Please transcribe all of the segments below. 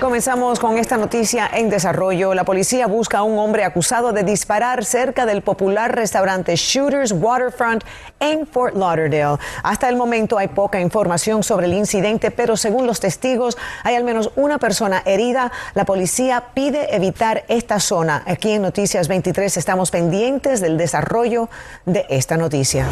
Comenzamos con esta noticia en desarrollo. La policía busca a un hombre acusado de disparar cerca del popular restaurante Shooters Waterfront en Fort Lauderdale. Hasta el momento hay poca información sobre el incidente, pero según los testigos hay al menos una persona herida. La policía pide evitar esta zona. Aquí en Noticias 23 estamos pendientes del desarrollo de esta noticia.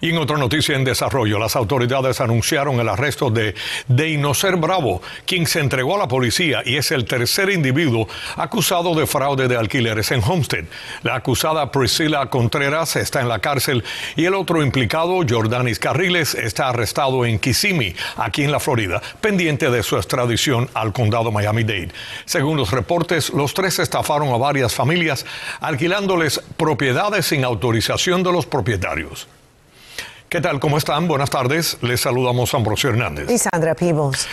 Y en otra noticia en desarrollo, las autoridades anunciaron el arresto de Deinocer Bravo, quien se entregó a la policía y es el tercer individuo acusado de fraude de alquileres en Homestead. La acusada Priscila Contreras está en la cárcel y el otro implicado, Jordanis Carriles, está arrestado en Kissimmee, aquí en la Florida, pendiente de su extradición al condado Miami-Dade. Según los reportes, los tres estafaron a varias familias alquilándoles propiedades sin autorización de los propietarios. ¿Qué tal? ¿Cómo están? Buenas tardes. Les saludamos a Ambrosio Hernández. Y Sandra Peebles.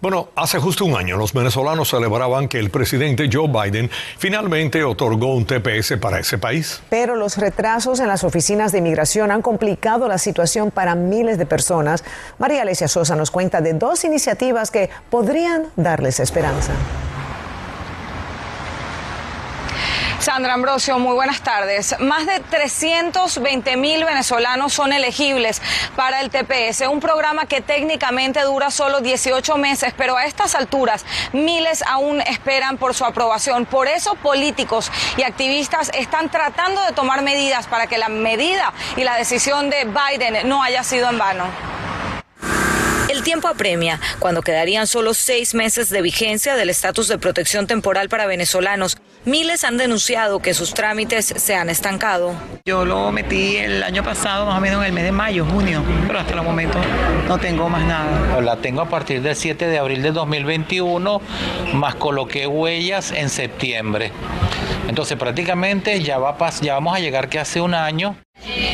Bueno, hace justo un año los venezolanos celebraban que el presidente Joe Biden finalmente otorgó un TPS para ese país. Pero los retrasos en las oficinas de inmigración han complicado la situación para miles de personas. María Alesia Sosa nos cuenta de dos iniciativas que podrían darles esperanza. Sandra Ambrosio, muy buenas tardes. Más de 320 mil venezolanos son elegibles para el TPS, un programa que técnicamente dura solo 18 meses, pero a estas alturas miles aún esperan por su aprobación. Por eso políticos y activistas están tratando de tomar medidas para que la medida y la decisión de Biden no haya sido en vano. El tiempo apremia cuando quedarían solo seis meses de vigencia del estatus de protección temporal para venezolanos. Miles han denunciado que sus trámites se han estancado. Yo lo metí el año pasado, más o menos en el mes de mayo, junio, pero hasta el momento no tengo más nada. La tengo a partir del 7 de abril de 2021, más coloqué huellas en septiembre. Entonces prácticamente ya, va, ya vamos a llegar que hace un año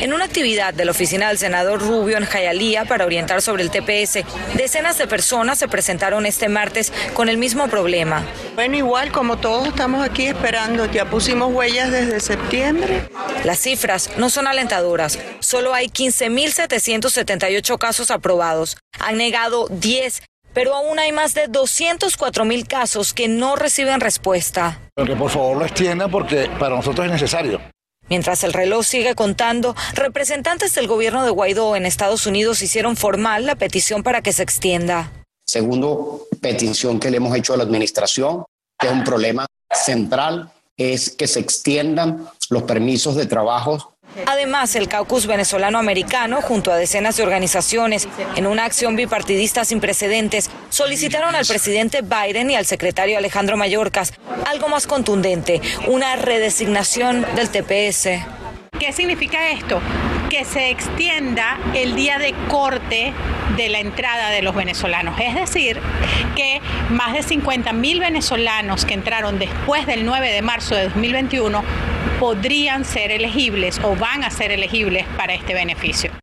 en una actividad de la oficina del senador Rubio en Jayalía para orientar sobre el TPS, decenas de personas se presentaron este martes con el mismo problema. Bueno, igual como todos estamos aquí esperando, ya pusimos huellas desde septiembre. Las cifras no son alentadoras. Solo hay 15.778 casos aprobados. Han negado 10 pero aún hay más de 204 mil casos que no reciben respuesta. Que por favor lo extienda porque para nosotros es necesario. Mientras el reloj sigue contando, representantes del gobierno de Guaidó en Estados Unidos hicieron formal la petición para que se extienda. Segundo petición que le hemos hecho a la administración, que es un problema central, es que se extiendan los permisos de trabajo Además, el caucus venezolano americano, junto a decenas de organizaciones, en una acción bipartidista sin precedentes, solicitaron al presidente Biden y al secretario Alejandro Mayorkas algo más contundente, una redesignación del TPS. ¿Qué significa esto? Que se extienda el día de corte de la entrada de los venezolanos. Es decir, que más de 50 mil venezolanos que entraron después del 9 de marzo de 2021 podrían ser elegibles o van a ser elegibles para este beneficio.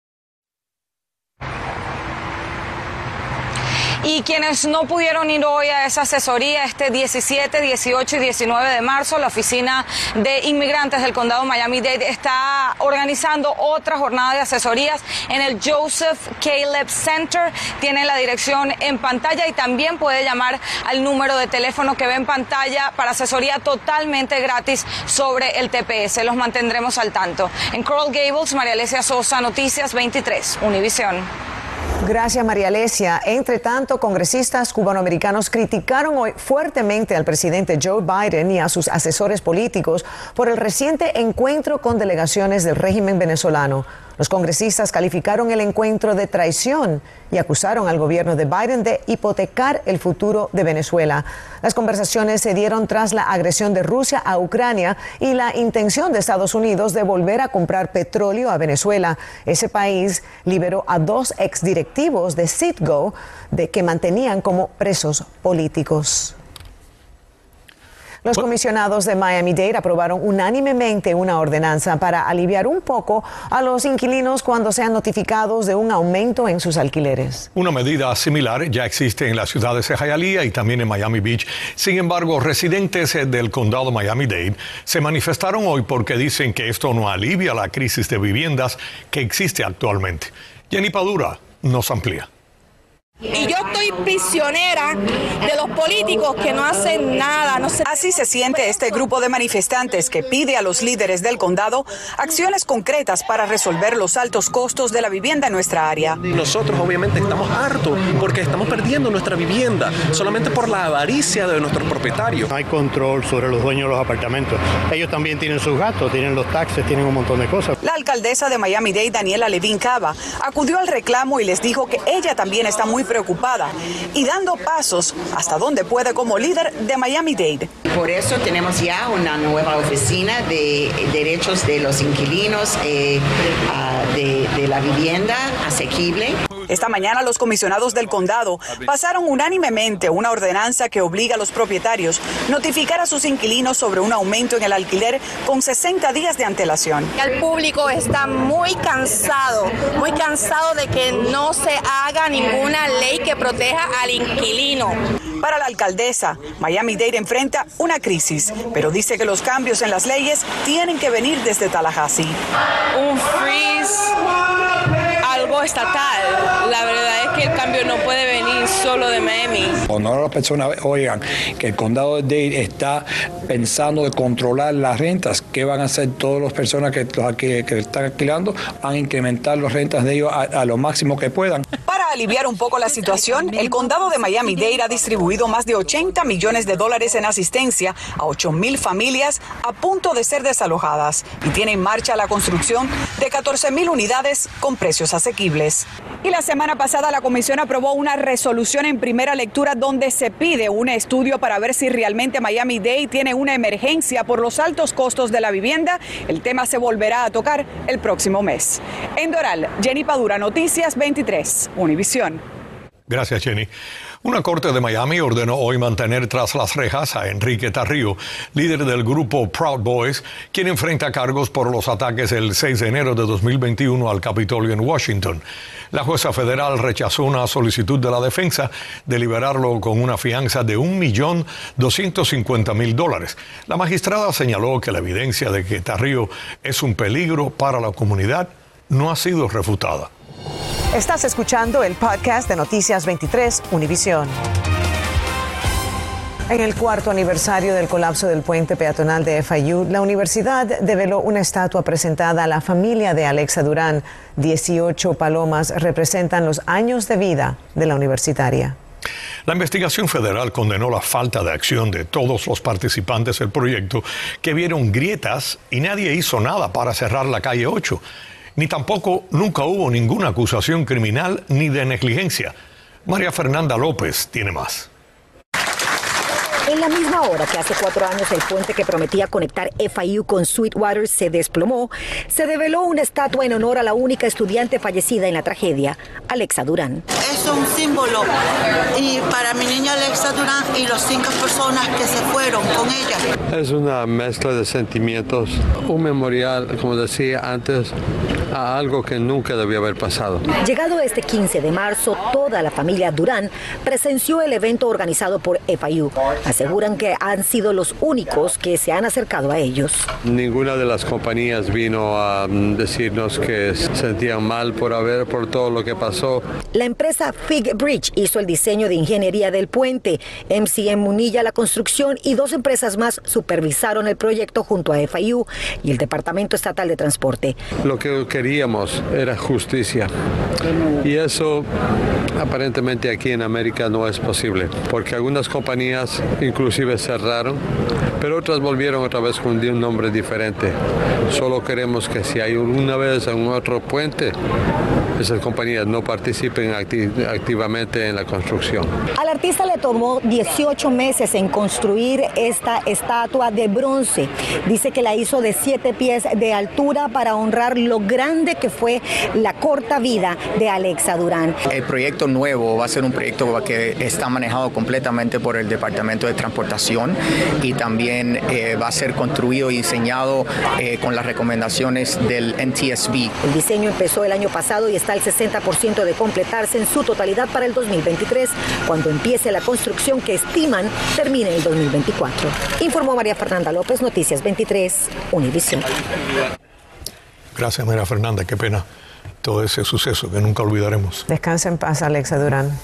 Y quienes no pudieron ir hoy a esa asesoría este 17, 18 y 19 de marzo, la Oficina de Inmigrantes del Condado Miami-Dade está organizando otra jornada de asesorías en el Joseph Caleb Center. Tiene la dirección en pantalla y también puede llamar al número de teléfono que ve en pantalla para asesoría totalmente gratis sobre el TPS. Los mantendremos al tanto. En Coral Gables, María Alesia Sosa, Noticias 23, Univisión. Gracias, María Alesia. Entre tanto, congresistas cubanoamericanos criticaron hoy fuertemente al presidente Joe Biden y a sus asesores políticos por el reciente encuentro con delegaciones del régimen venezolano. Los congresistas calificaron el encuentro de traición y acusaron al gobierno de Biden de hipotecar el futuro de Venezuela. Las conversaciones se dieron tras la agresión de Rusia a Ucrania y la intención de Estados Unidos de volver a comprar petróleo a Venezuela. Ese país liberó a dos exdirectivos de Citgo de que mantenían como presos políticos. Los comisionados de Miami-Dade aprobaron unánimemente una ordenanza para aliviar un poco a los inquilinos cuando sean notificados de un aumento en sus alquileres. Una medida similar ya existe en las ciudades de Hialeah y también en Miami Beach. Sin embargo, residentes del condado Miami-Dade se manifestaron hoy porque dicen que esto no alivia la crisis de viviendas que existe actualmente. Jenny Padura nos amplía. Y yo estoy prisionera de los políticos que no hacen nada. No Así se siente este grupo de manifestantes que pide a los líderes del condado acciones concretas para resolver los altos costos de la vivienda en nuestra área. Nosotros obviamente estamos hartos porque estamos perdiendo nuestra vivienda solamente por la avaricia de nuestros propietarios. No hay control sobre los dueños de los apartamentos. Ellos también tienen sus gastos, tienen los taxes, tienen un montón de cosas. La alcaldesa de Miami-Dade, Daniela Levin Cava, acudió al reclamo y les dijo que ella también está muy preocupada y dando pasos hasta donde puede como líder de Miami-Dade. Por eso tenemos ya una nueva oficina de derechos de los inquilinos eh, de, de la vivienda asequible. Esta mañana los comisionados del condado pasaron unánimemente una ordenanza que obliga a los propietarios notificar a sus inquilinos sobre un aumento en el alquiler con 60 días de antelación. El público está muy cansado, muy cansado de que no se haga ninguna ley que proteja al inquilino. Para la alcaldesa, Miami-Dade enfrenta una crisis, pero dice que los cambios en las leyes tienen que venir desde Tallahassee. Un freeze, algo estatal. La verdad es que el cambio no puede venir solo de Miami. Cuando las personas oigan que el condado de Dade está pensando de controlar las rentas, ¿qué van a hacer todas las personas que, que, que están alquilando? Van a incrementar las rentas de ellos a, a lo máximo que puedan. Aliviar un poco la situación, el condado de Miami-Dade ha distribuido más de 80 millones de dólares en asistencia a 8 mil familias a punto de ser desalojadas y tiene en marcha la construcción de 14 mil unidades con precios asequibles. Y la semana pasada la comisión aprobó una resolución en primera lectura donde se pide un estudio para ver si realmente Miami-Dade tiene una emergencia por los altos costos de la vivienda. El tema se volverá a tocar el próximo mes. En Doral, Jenny Padura, Noticias 23, Univisión. Gracias, Jenny. Una corte de Miami ordenó hoy mantener tras las rejas a Enrique Tarrío, líder del grupo Proud Boys, quien enfrenta cargos por los ataques el 6 de enero de 2021 al Capitolio en Washington. La jueza federal rechazó una solicitud de la defensa de liberarlo con una fianza de 1.250.000 dólares. La magistrada señaló que la evidencia de que Tarrío es un peligro para la comunidad no ha sido refutada. Estás escuchando el podcast de Noticias 23 Univisión. En el cuarto aniversario del colapso del puente peatonal de FIU, la universidad develó una estatua presentada a la familia de Alexa Durán. 18 palomas representan los años de vida de la universitaria. La investigación federal condenó la falta de acción de todos los participantes del proyecto que vieron grietas y nadie hizo nada para cerrar la calle 8 ni tampoco nunca hubo ninguna acusación criminal ni de negligencia. María Fernanda López tiene más. En la misma hora que hace cuatro años el puente que prometía conectar FIU con Sweetwater se desplomó, se develó una estatua en honor a la única estudiante fallecida en la tragedia, Alexa Durán. Es un símbolo y para mi niña Alexa Durán y las cinco personas que se fueron con ella. Es una mezcla de sentimientos, un memorial, como decía antes, a algo que nunca debió haber pasado. Llegado este 15 de marzo, toda la familia Durán presenció el evento organizado por FIU. Aseguran que han sido los únicos que se han acercado a ellos. Ninguna de las compañías vino a decirnos que se sentían mal por haber, por todo lo que pasó. La empresa Fig Bridge hizo el diseño de ingeniería del puente, MCM Munilla la construcción y dos empresas más supervisaron el proyecto junto a FIU y el Departamento Estatal de Transporte. Lo que queríamos era justicia y eso aparentemente aquí en América no es posible porque algunas compañías inclusive cerraron, pero otras volvieron otra vez con un nombre diferente. Solo queremos que si hay una vez en otro puente, esas compañías no participen acti activamente en la construcción. Al artista le tomó 18 meses en construir esta estatua de bronce. Dice que la hizo de 7 pies de altura para honrar lo grande que fue la corta vida de Alexa Durán. El proyecto nuevo va a ser un proyecto que está manejado completamente por el Departamento de Transportación y también también eh, va a ser construido y diseñado eh, con las recomendaciones del NTSB. El diseño empezó el año pasado y está al 60% de completarse en su totalidad para el 2023, cuando empiece la construcción que estiman termine el 2024. Informó María Fernanda López, Noticias 23, Univisión. Gracias, María Fernanda. Qué pena todo ese suceso que nunca olvidaremos. Descansa en paz, Alexa Durán.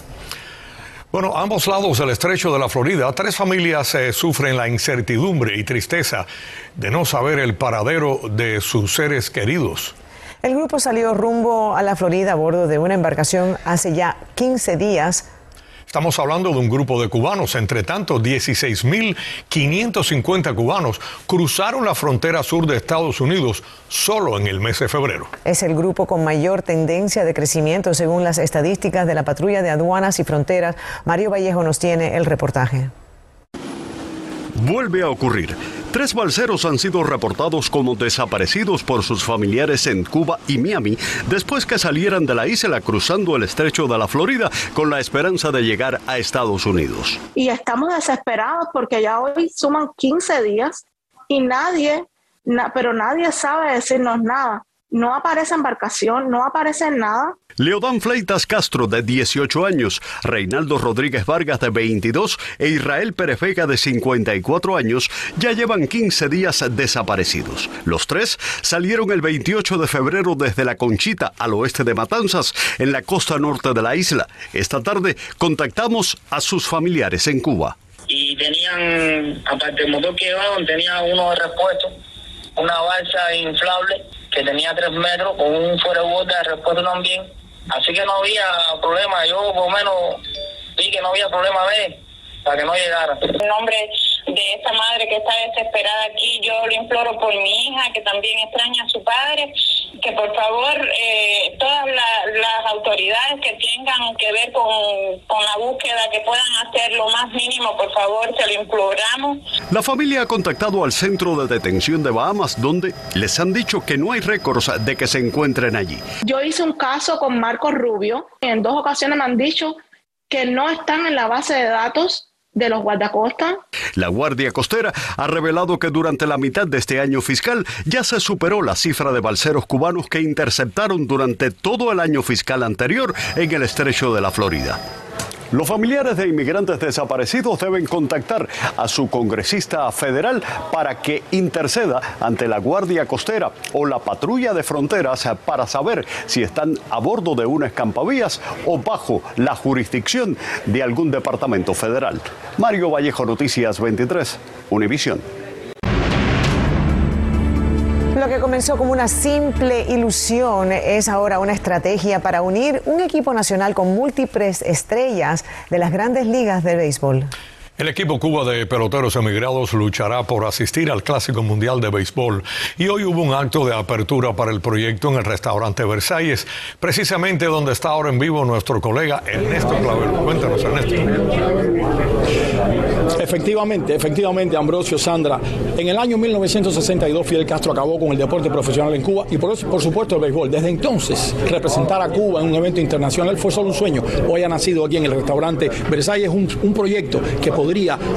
Bueno, a ambos lados del estrecho de la Florida, tres familias sufren la incertidumbre y tristeza de no saber el paradero de sus seres queridos. El grupo salió rumbo a la Florida a bordo de una embarcación hace ya 15 días Estamos hablando de un grupo de cubanos. Entre tanto, 16.550 cubanos cruzaron la frontera sur de Estados Unidos solo en el mes de febrero. Es el grupo con mayor tendencia de crecimiento según las estadísticas de la Patrulla de Aduanas y Fronteras. Mario Vallejo nos tiene el reportaje. Vuelve a ocurrir. Tres balseros han sido reportados como desaparecidos por sus familiares en Cuba y Miami después que salieran de la isla cruzando el estrecho de la Florida con la esperanza de llegar a Estados Unidos. Y estamos desesperados porque ya hoy suman 15 días y nadie, pero nadie sabe decirnos nada no aparece embarcación, no aparece nada. Leodán Fleitas Castro, de 18 años, Reinaldo Rodríguez Vargas, de 22, e Israel Perefega, de 54 años, ya llevan 15 días desaparecidos. Los tres salieron el 28 de febrero desde La Conchita, al oeste de Matanzas, en la costa norte de la isla. Esta tarde contactamos a sus familiares en Cuba. Y tenían, aparte del motor que llevaban, tenía uno de repuesto, una balsa inflable que tenía tres metros, con un fuera de de repuesto también. Así que no había problema. Yo por lo menos vi que no había problema de para que no llegara. En nombre de esta madre que está desesperada aquí, yo le imploro por mi hija, que también extraña a su padre, que por favor eh, todas las autoridades que tengan que ver con, con la búsqueda, que puedan hacer lo más mínimo, por favor, se lo imploramos. La familia ha contactado al centro de detención de Bahamas, donde les han dicho que no hay récords de que se encuentren allí. Yo hice un caso con Marco Rubio, en dos ocasiones me han dicho que no están en la base de datos de los guardacostas. La Guardia Costera ha revelado que durante la mitad de este año fiscal ya se superó la cifra de balseros cubanos que interceptaron durante todo el año fiscal anterior en el estrecho de la Florida. Los familiares de inmigrantes desaparecidos deben contactar a su congresista federal para que interceda ante la Guardia Costera o la Patrulla de Fronteras para saber si están a bordo de una escampavías o bajo la jurisdicción de algún departamento federal. Mario Vallejo, Noticias 23, Univisión. Comenzó como una simple ilusión es ahora una estrategia para unir un equipo nacional con múltiples estrellas de las grandes ligas de béisbol. El equipo Cuba de peloteros emigrados luchará por asistir al Clásico Mundial de Béisbol y hoy hubo un acto de apertura para el proyecto en el restaurante Versalles, precisamente donde está ahora en vivo nuestro colega Ernesto Clavel. Cuéntanos, Ernesto. Efectivamente, efectivamente, Ambrosio, Sandra. En el año 1962 Fidel Castro acabó con el deporte profesional en Cuba y por, por supuesto el béisbol. Desde entonces, representar a Cuba en un evento internacional fue solo un sueño. Hoy ha nacido aquí en el restaurante Versalles un, un proyecto que podría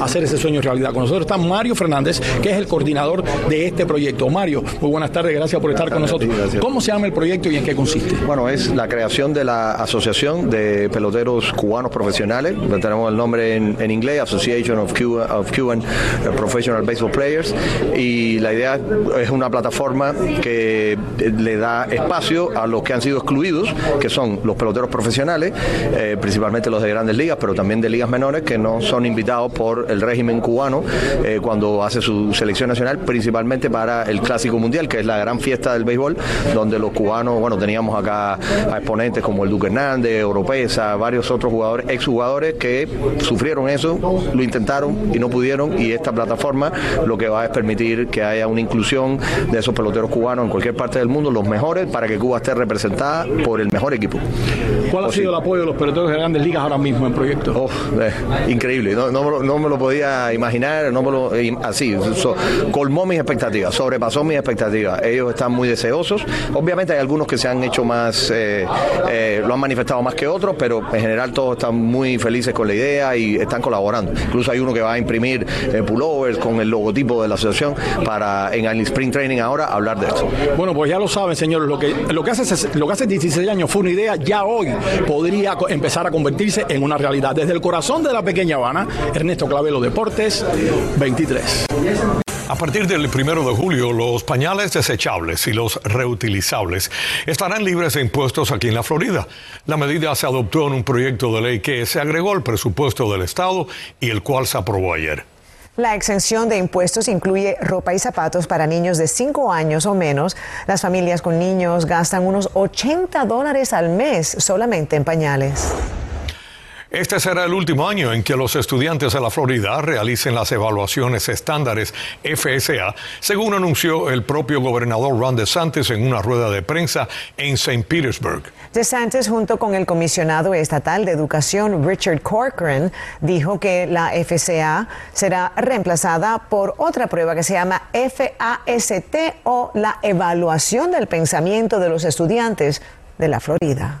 hacer ese sueño realidad. Con nosotros está Mario Fernández, que es el coordinador de este proyecto. Mario, muy buenas tardes, gracias por estar con nosotros. ¿Cómo se llama el proyecto y en qué consiste? Bueno, es la creación de la Asociación de Peloteros Cubanos Profesionales. Tenemos el nombre en, en inglés, Association of, Cuban Professional Baseball Players. Y la idea es una plataforma que le da espacio a los que han sido excluidos, que son los peloteros profesionales, eh, principalmente los de grandes ligas, pero también de ligas menores, que no son invitados por el régimen cubano eh, cuando hace su selección nacional, principalmente para el Clásico Mundial, que es la gran fiesta del béisbol, donde los cubanos, bueno, teníamos acá a exponentes como el Duque Hernández, Oropesa, varios otros jugadores, exjugadores que sufrieron eso, lo intentaron y no pudieron, y esta plataforma lo que va es permitir que haya una inclusión de esos peloteros cubanos en cualquier parte del mundo, los mejores, para que Cuba esté representada por el mejor equipo. ¿Cuál ha sido el apoyo de los peloteros de grandes ligas ahora mismo en proyecto? Eh, increíble, no, no, me lo podía imaginar, no me lo, eh, así, colmó mis expectativas, sobrepasó mis expectativas. Ellos están muy deseosos. Obviamente hay algunos que se han hecho más, eh, lo han manifestado más que otros, pero en general todos están muy felices con la idea y están colaborando. Incluso hay hay uno que va a imprimir eh, pullovers con el logotipo de la asociación para en el Spring Training ahora hablar de esto. Bueno, pues ya lo saben, señores, lo que, lo que, hace, lo que hace 16 años fue una idea, ya hoy podría empezar a convertirse en una realidad. Desde el corazón de la pequeña Habana, Ernesto Clavelo Deportes, 23. A partir del primero de julio, los pañales desechables y los reutilizables estarán libres de impuestos aquí en la Florida. La medida se adoptó en un proyecto de ley que se agregó al presupuesto del Estado y el cual se aprobó ayer. La exención de impuestos incluye ropa y zapatos para niños de 5 años o menos. Las familias con niños gastan unos 80 dólares al mes solamente en pañales. Este será el último año en que los estudiantes de la Florida realicen las evaluaciones estándares FSA, según anunció el propio gobernador Ron DeSantis en una rueda de prensa en St. Petersburg. DeSantis, junto con el comisionado estatal de educación Richard Corcoran, dijo que la FSA será reemplazada por otra prueba que se llama FAST o la evaluación del pensamiento de los estudiantes de la Florida.